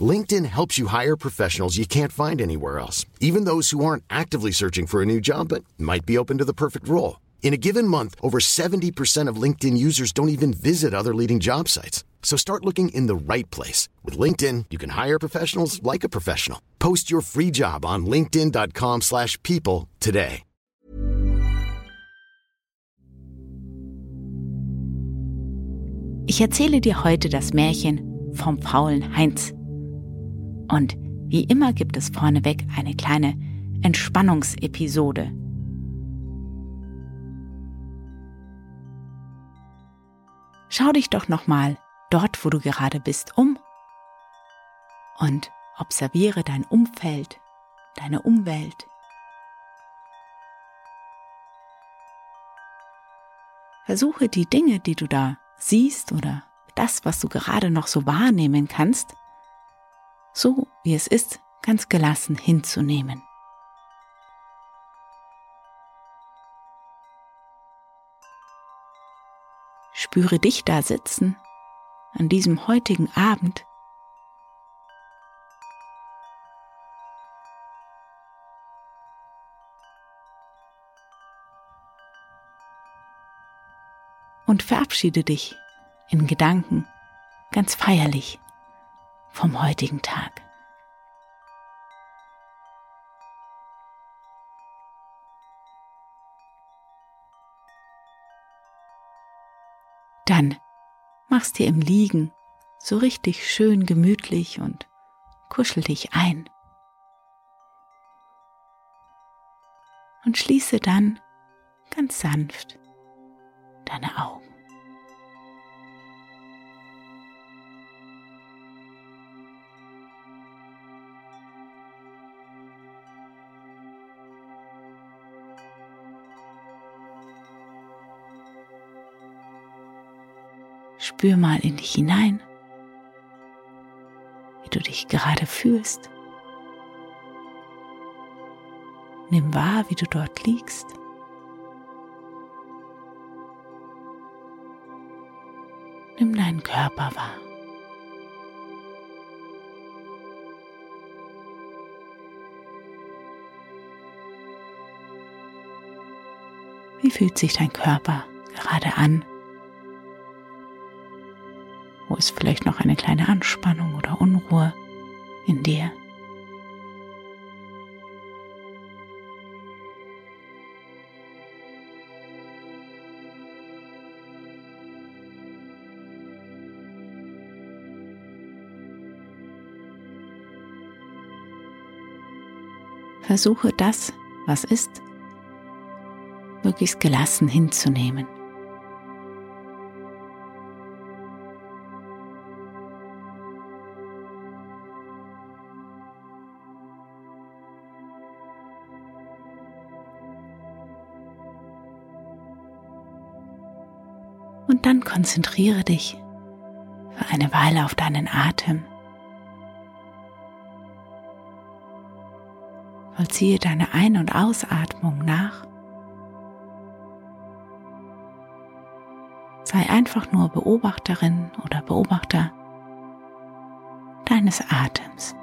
LinkedIn helps you hire professionals you can't find anywhere else, even those who aren't actively searching for a new job but might be open to the perfect role. In a given month, over 70% of LinkedIn users don't even visit other leading job sites. So start looking in the right place. With LinkedIn, you can hire professionals like a professional. Post your free job on linkedin.com slash people today. Ich erzähle dir heute das Märchen vom faulen Heinz. Und wie immer gibt es vorneweg eine kleine Entspannungsepisode. Schau dich doch nochmal dort, wo du gerade bist, um und observiere dein Umfeld, deine Umwelt. Versuche die Dinge, die du da siehst oder das, was du gerade noch so wahrnehmen kannst, so wie es ist, ganz gelassen hinzunehmen. Spüre dich da sitzen an diesem heutigen Abend. Und verabschiede dich in Gedanken ganz feierlich vom heutigen Tag. Dann mach's dir im Liegen so richtig schön gemütlich und kuschel dich ein. Und schließe dann ganz sanft deine Augen. Spür mal in dich hinein, wie du dich gerade fühlst. Nimm wahr, wie du dort liegst. Nimm deinen Körper wahr. Wie fühlt sich dein Körper gerade an? Ist vielleicht noch eine kleine Anspannung oder Unruhe in dir? Versuche das, was ist, möglichst gelassen hinzunehmen. Konzentriere dich für eine Weile auf deinen Atem. Vollziehe deine Ein- und Ausatmung nach. Sei einfach nur Beobachterin oder Beobachter deines Atems.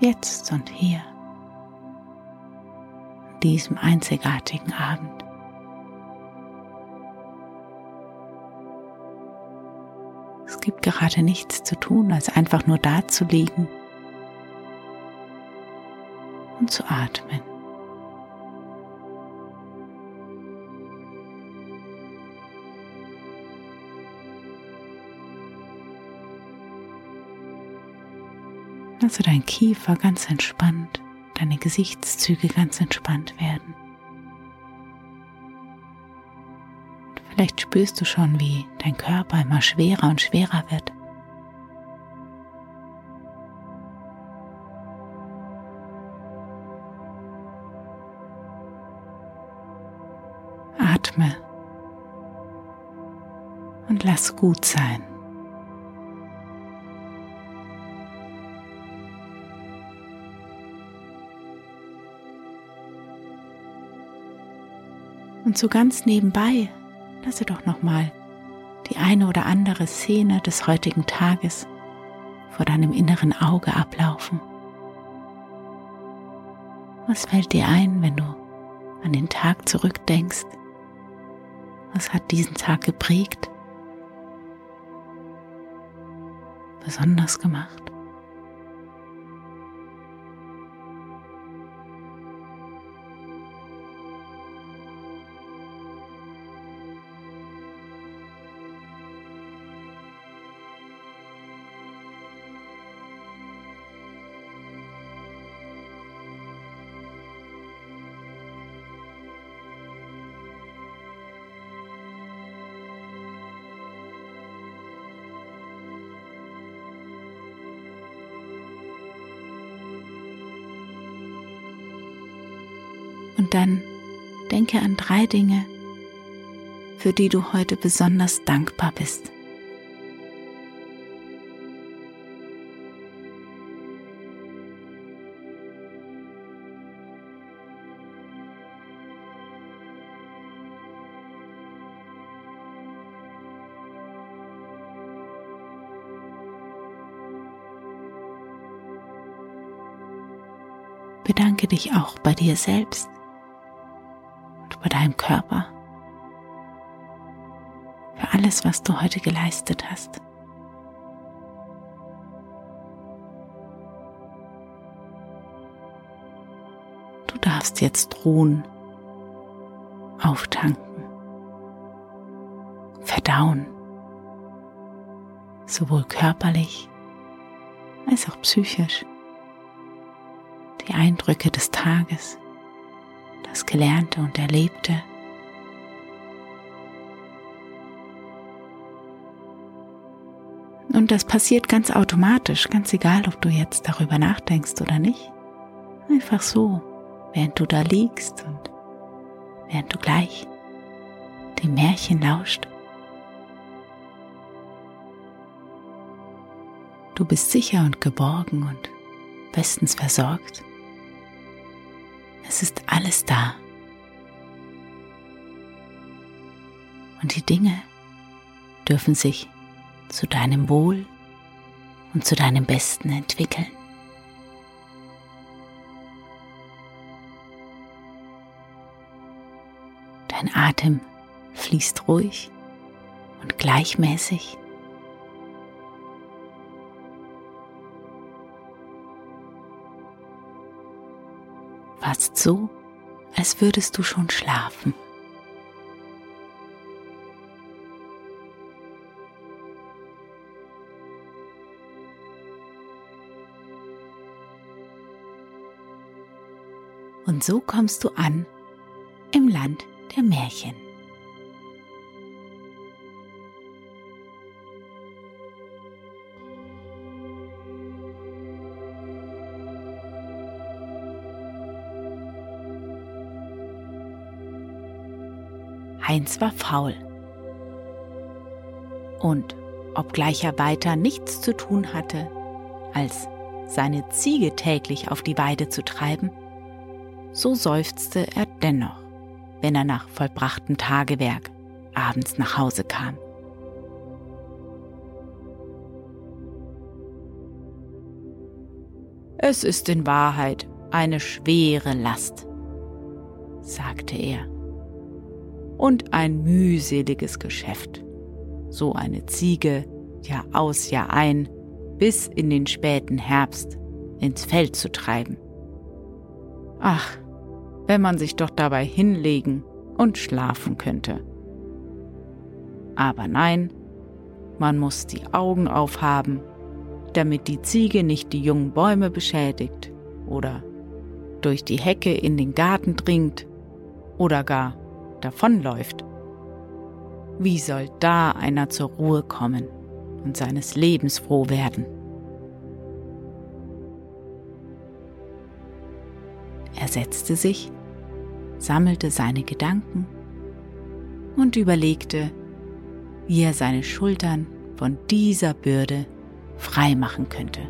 Jetzt und hier diesem einzigartigen Abend. Es gibt gerade nichts zu tun, als einfach nur da zu liegen und zu atmen. Also dein Kiefer ganz entspannt deine Gesichtszüge ganz entspannt werden. Vielleicht spürst du schon, wie dein Körper immer schwerer und schwerer wird. Atme und lass gut sein. Und so ganz nebenbei lasse doch noch mal die eine oder andere Szene des heutigen Tages vor deinem inneren Auge ablaufen. Was fällt dir ein, wenn du an den Tag zurückdenkst? Was hat diesen Tag geprägt? Besonders gemacht? Dann denke an drei Dinge, für die du heute besonders dankbar bist. Bedanke dich auch bei dir selbst über deinem Körper, für alles, was du heute geleistet hast. Du darfst jetzt ruhen, auftanken, verdauen, sowohl körperlich als auch psychisch, die Eindrücke des Tages das Gelernte und Erlebte. Und das passiert ganz automatisch, ganz egal, ob du jetzt darüber nachdenkst oder nicht. Einfach so, während du da liegst und während du gleich dem Märchen lauscht. Du bist sicher und geborgen und bestens versorgt. Es ist alles da. Und die Dinge dürfen sich zu deinem Wohl und zu deinem Besten entwickeln. Dein Atem fließt ruhig und gleichmäßig. Fast so, als würdest du schon schlafen. Und so kommst du an im Land der Märchen. Heinz war faul. Und obgleich er weiter nichts zu tun hatte, als seine Ziege täglich auf die Weide zu treiben, so seufzte er dennoch, wenn er nach vollbrachtem Tagewerk abends nach Hause kam. Es ist in Wahrheit eine schwere Last, sagte er und ein mühseliges Geschäft. So eine Ziege Jahr aus, Jahr ein, bis in den späten Herbst ins Feld zu treiben. Ach, wenn man sich doch dabei hinlegen und schlafen könnte. Aber nein, man muss die Augen aufhaben, damit die Ziege nicht die jungen Bäume beschädigt oder durch die Hecke in den Garten dringt oder gar davonläuft. Wie soll da einer zur Ruhe kommen und seines Lebens froh werden? Er setzte sich, sammelte seine Gedanken und überlegte, wie er seine Schultern von dieser Bürde frei machen könnte.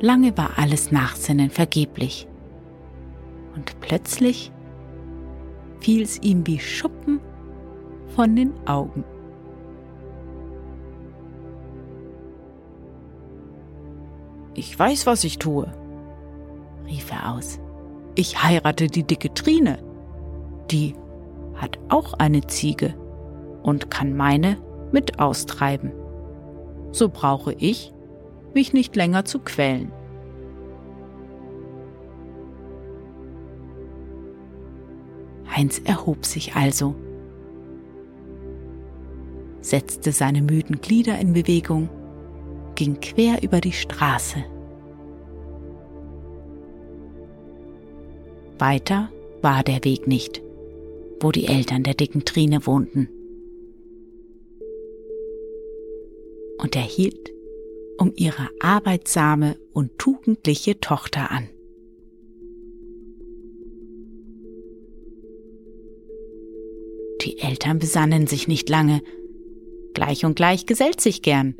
Lange war alles Nachsinnen vergeblich. Und plötzlich fiel es ihm wie Schuppen von den Augen. Ich weiß, was ich tue, rief er aus. Ich heirate die dicke Trine. Die hat auch eine Ziege und kann meine mit austreiben. So brauche ich mich nicht länger zu quälen. Heinz erhob sich also, setzte seine müden Glieder in Bewegung, ging quer über die Straße. Weiter war der Weg nicht, wo die Eltern der dicken Trine wohnten. Und er hielt um ihre arbeitsame und tugendliche Tochter an. Die Eltern besannen sich nicht lange. Gleich und gleich gesellt sich gern,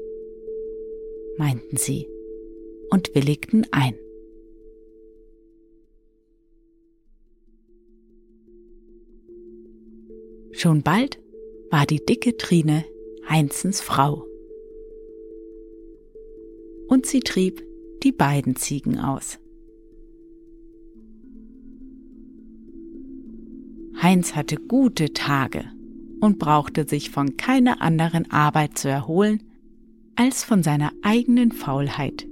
meinten sie und willigten ein. Schon bald war die dicke Trine Heinzens Frau und sie trieb die beiden Ziegen aus. Heinz hatte gute Tage und brauchte sich von keiner anderen Arbeit zu erholen als von seiner eigenen Faulheit.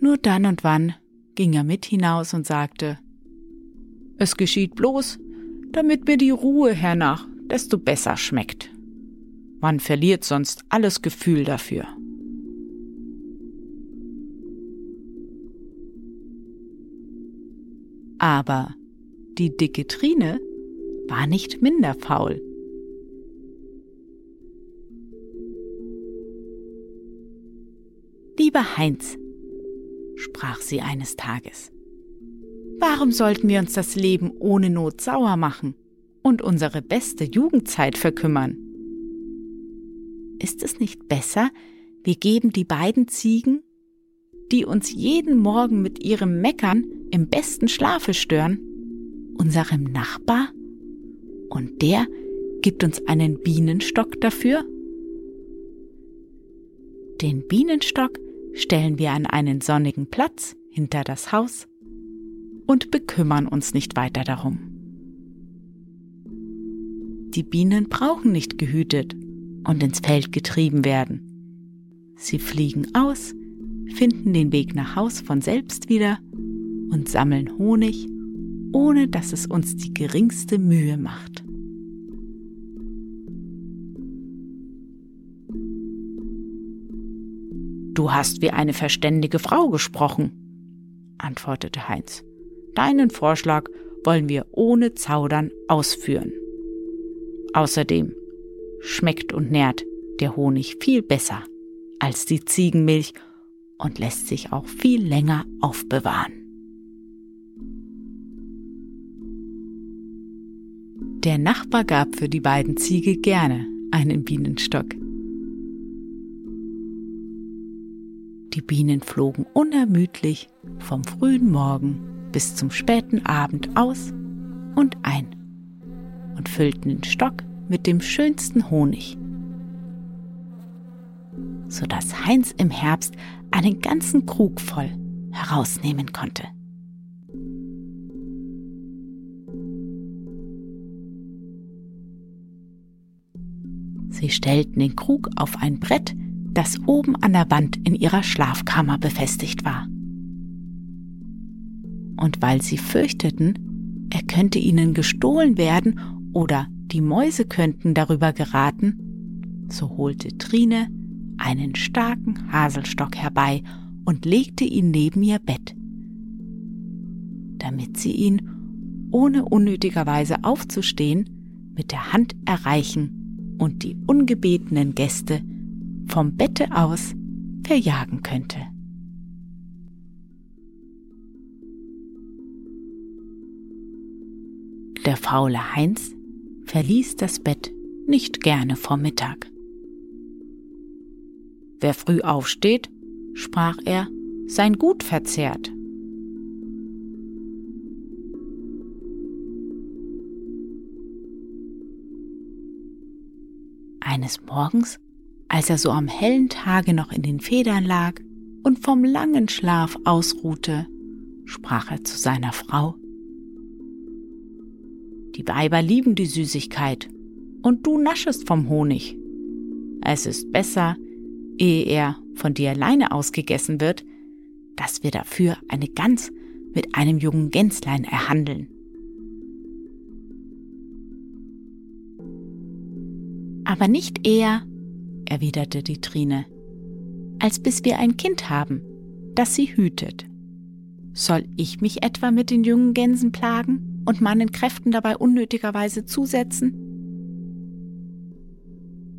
Nur dann und wann ging er mit hinaus und sagte, es geschieht bloß, damit mir die Ruhe hernach desto besser schmeckt. Man verliert sonst alles Gefühl dafür. Aber die dicke Trine war nicht minder faul. Lieber Heinz, sprach sie eines Tages, warum sollten wir uns das Leben ohne Not sauer machen und unsere beste Jugendzeit verkümmern? Ist es nicht besser, wir geben die beiden Ziegen, die uns jeden Morgen mit ihrem Meckern im besten Schlafe stören, unserem Nachbar? Und der gibt uns einen Bienenstock dafür? Den Bienenstock stellen wir an einen sonnigen Platz hinter das Haus und bekümmern uns nicht weiter darum. Die Bienen brauchen nicht gehütet und ins Feld getrieben werden. Sie fliegen aus, finden den Weg nach Haus von selbst wieder und sammeln Honig, ohne dass es uns die geringste Mühe macht. Du hast wie eine verständige Frau gesprochen, antwortete Heinz. Deinen Vorschlag wollen wir ohne Zaudern ausführen. Außerdem schmeckt und nährt der Honig viel besser als die Ziegenmilch und lässt sich auch viel länger aufbewahren. Der Nachbar gab für die beiden Ziege gerne einen Bienenstock. Die Bienen flogen unermüdlich vom frühen Morgen bis zum späten Abend aus und ein und füllten den Stock mit dem schönsten Honig, sodass Heinz im Herbst einen ganzen Krug voll herausnehmen konnte. Sie stellten den Krug auf ein Brett, das oben an der Wand in ihrer Schlafkammer befestigt war. Und weil sie fürchteten, er könnte ihnen gestohlen werden oder die Mäuse könnten darüber geraten, so holte Trine einen starken Haselstock herbei und legte ihn neben ihr Bett, damit sie ihn, ohne unnötigerweise aufzustehen, mit der Hand erreichen und die ungebetenen Gäste vom Bette aus verjagen könnte. Der faule Heinz verließ das Bett nicht gerne vor Mittag. Wer früh aufsteht, sprach er, sein Gut verzehrt. Eines Morgens, als er so am hellen Tage noch in den Federn lag und vom langen Schlaf ausruhte, sprach er zu seiner Frau. Die Weiber lieben die Süßigkeit, und du naschest vom Honig. Es ist besser, ehe er von dir alleine ausgegessen wird, dass wir dafür eine Gans mit einem jungen Gänslein erhandeln. Aber nicht eher, erwiderte die Trine, als bis wir ein Kind haben, das sie hütet. Soll ich mich etwa mit den jungen Gänsen plagen und meinen Kräften dabei unnötigerweise zusetzen?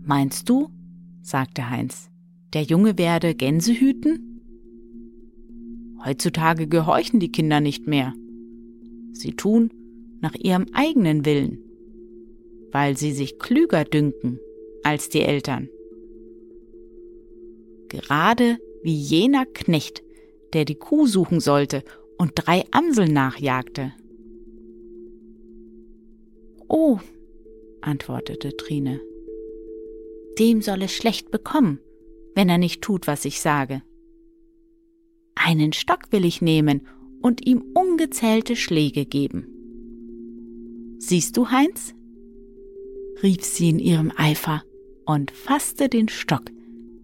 Meinst du, sagte Heinz, der Junge werde Gänse hüten? Heutzutage gehorchen die Kinder nicht mehr. Sie tun nach ihrem eigenen Willen weil sie sich klüger dünken als die Eltern. Gerade wie jener Knecht, der die Kuh suchen sollte und drei Amseln nachjagte. Oh, antwortete Trine, dem soll es schlecht bekommen, wenn er nicht tut, was ich sage. Einen Stock will ich nehmen und ihm ungezählte Schläge geben. Siehst du, Heinz, rief sie in ihrem Eifer und fasste den Stock,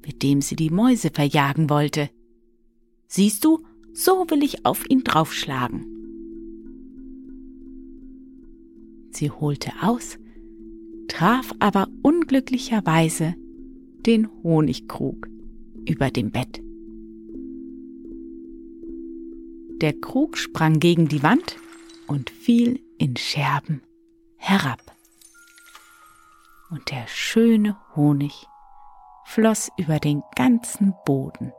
mit dem sie die Mäuse verjagen wollte. Siehst du, so will ich auf ihn draufschlagen. Sie holte aus, traf aber unglücklicherweise den Honigkrug über dem Bett. Der Krug sprang gegen die Wand und fiel in Scherben herab und der schöne Honig floss über den ganzen Boden.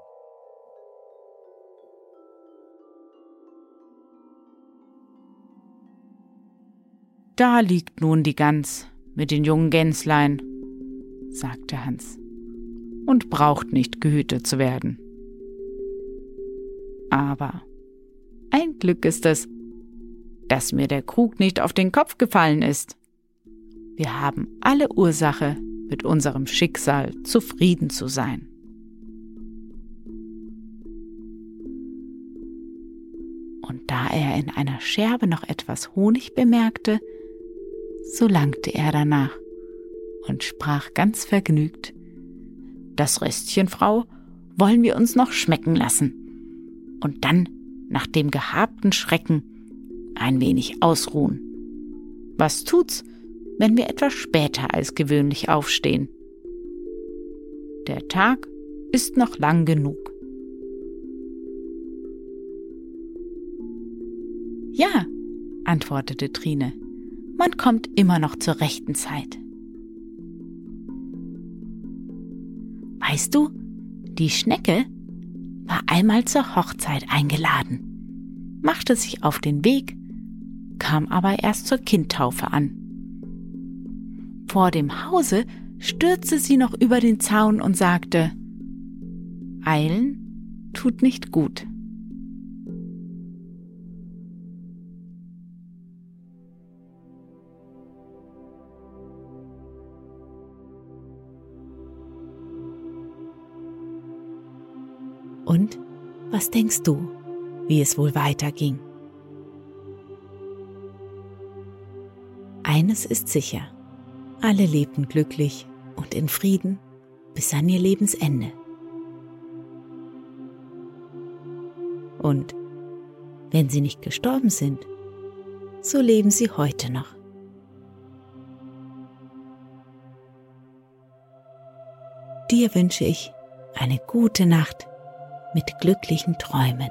Da liegt nun die Gans mit den jungen Gänslein, sagte Hans, und braucht nicht gehütet zu werden. Aber ein Glück ist es, dass mir der Krug nicht auf den Kopf gefallen ist. Wir haben alle Ursache, mit unserem Schicksal zufrieden zu sein. Und da er in einer Scherbe noch etwas Honig bemerkte, so langte er danach und sprach ganz vergnügt, Das Restchen, Frau, wollen wir uns noch schmecken lassen und dann nach dem gehabten Schrecken ein wenig ausruhen. Was tut's, wenn wir etwas später als gewöhnlich aufstehen. Der Tag ist noch lang genug. Ja, antwortete Trine, man kommt immer noch zur rechten Zeit. Weißt du, die Schnecke war einmal zur Hochzeit eingeladen, machte sich auf den Weg, kam aber erst zur Kindtaufe an. Vor dem Hause stürzte sie noch über den Zaun und sagte Eilen tut nicht gut. Und was denkst du, wie es wohl weiterging? Eines ist sicher. Alle lebten glücklich und in Frieden bis an ihr Lebensende. Und wenn sie nicht gestorben sind, so leben sie heute noch. Dir wünsche ich eine gute Nacht mit glücklichen Träumen.